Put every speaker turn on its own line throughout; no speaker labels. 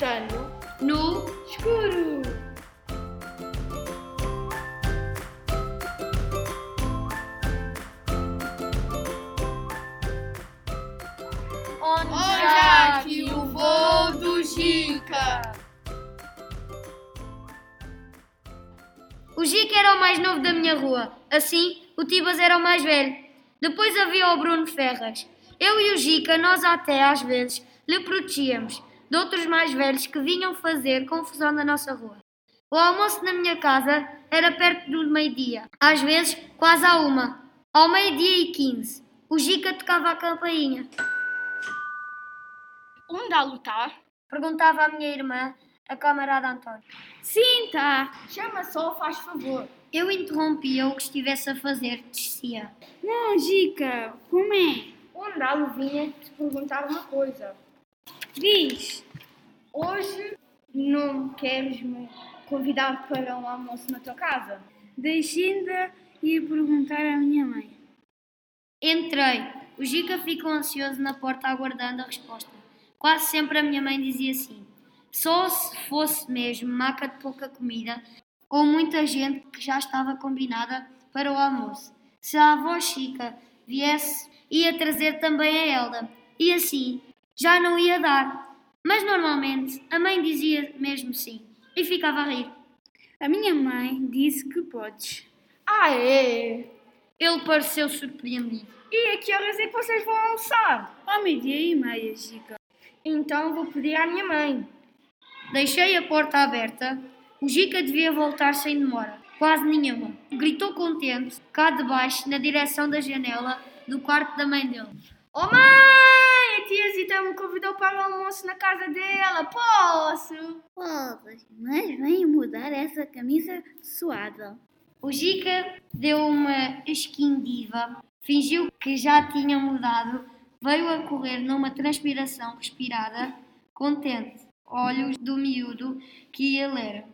No
escuro.
Onde
Olha aqui o voo do Gica.
O Gica era o mais novo da minha rua. Assim, o Tibas era o mais velho. Depois havia o Bruno Ferras. Eu e o Gica, nós até às vezes lhe protegíamos de outros mais velhos que vinham fazer confusão na nossa rua. O almoço na minha casa era perto do meio-dia, às vezes quase à uma. Ao meio-dia e quinze, o Gica tocava a campainha.
Onde a lutar?
Perguntava à minha irmã, a camarada António.
Sim, tá. Chama só, faz favor.
Eu interrompia o que estivesse a fazer, descia.
Não, Gica, como é?
Onde a vinha te perguntar uma coisa.
Diz.
Hoje não queres me convidar para um almoço na tua casa?
Deixei-ainda ir perguntar à minha mãe.
Entrei. O Gica ficou ansioso na porta aguardando a resposta. Quase sempre a minha mãe dizia assim: só se fosse mesmo maca de pouca comida ou muita gente que já estava combinada para o almoço. Se a avó Chica viesse, ia trazer também a Elda. E assim, já não ia dar. Mas normalmente a mãe dizia mesmo sim e ficava a rir.
A minha mãe disse que podes.
Ah, é?
Ele pareceu surpreendido.
E a que horas é que vocês vão almoçar?
Ao meio-dia e meia, Gica.
Então vou pedir à minha mãe.
Deixei a porta aberta. O Gica devia voltar sem demora. Quase nenhuma. Gritou contente, cá de baixo, na direção da janela do quarto da mãe dele.
Oh mãe, a tia Zita me convidou para o almoço na casa dela. Posso?
Podes, mas vem mudar essa camisa suada.
O Gica deu uma esquindiva, fingiu que já tinha mudado, veio a correr numa transpiração respirada, contente, olhos do miúdo que ele era.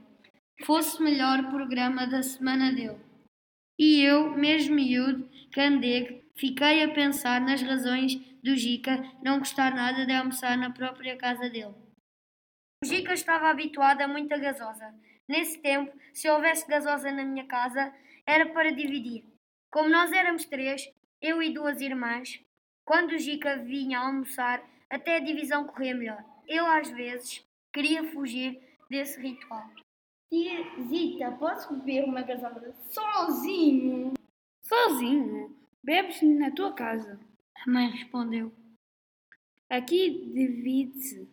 Fosse melhor programa da semana dele. E eu, mesmo miúdo, candego, fiquei a pensar nas razões do Gica não gostar nada de almoçar na própria casa dele. O Gica estava habituado a muita gasosa. Nesse tempo, se houvesse gasosa na minha casa, era para dividir. Como nós éramos três, eu e duas irmãs, quando o Gica vinha almoçar, até a divisão corria melhor. Eu, às vezes, queria fugir desse ritual.
Tia Zita, posso beber uma gasosa sozinho?
Sozinho? Bebes na tua casa.
Mãe respondeu.
Aqui divide-se.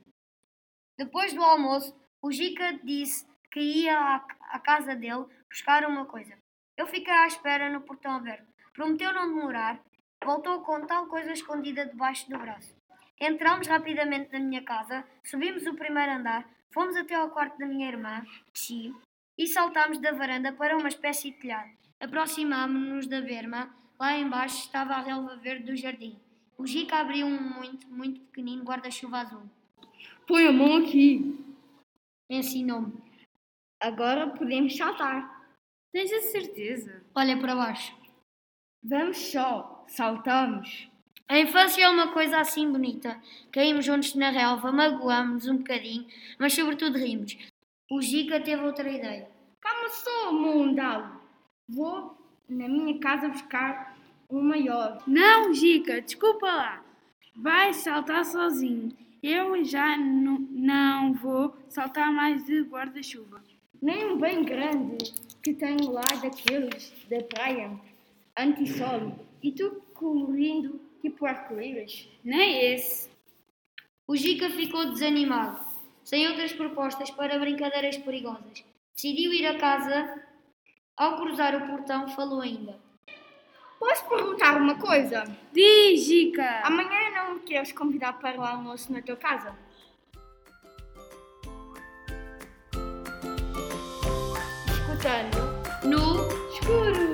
Depois do almoço, o Gica disse que ia à, casa dele buscar uma coisa. Eu fiquei à espera no portão aberto. Prometeu não demorar. Voltou com tal coisa escondida debaixo do braço. Entramos rapidamente na minha casa, subimos o primeiro andar, fomos até ao quarto da minha irmã, Xi, e saltámos da varanda para uma espécie de telhado. Aproximámos-nos da berma. Lá embaixo estava a relva verde do jardim. O Gica abriu um muito, muito pequenino guarda-chuva azul.
Põe a mão aqui.
Ensinou-me.
Agora podemos saltar.
Tens a certeza?
Olha para baixo.
Vamos só, saltamos.
A infância é uma coisa assim bonita. Caímos juntos na relva, magoámos um bocadinho, mas sobretudo rimos. O Gica teve outra ideia.
Calma só, mundalo. Vou na minha casa buscar um maior.
Não, Gica, desculpa lá. Vais saltar sozinho. Eu já não, não vou saltar mais de guarda-chuva.
Nem um bem grande que tenho lá daqueles da praia, anti-sol. E tu colorindo tipo arco-íris.
Nem esse.
O Gica ficou desanimado, sem outras propostas para brincadeiras perigosas. Decidiu ir a casa. Ao cruzar o portão, falou ainda.
Posso perguntar uma coisa?
Diz, Gica.
Amanhã não me queres convidar para o almoço na tua casa? Escutando
No
escuro.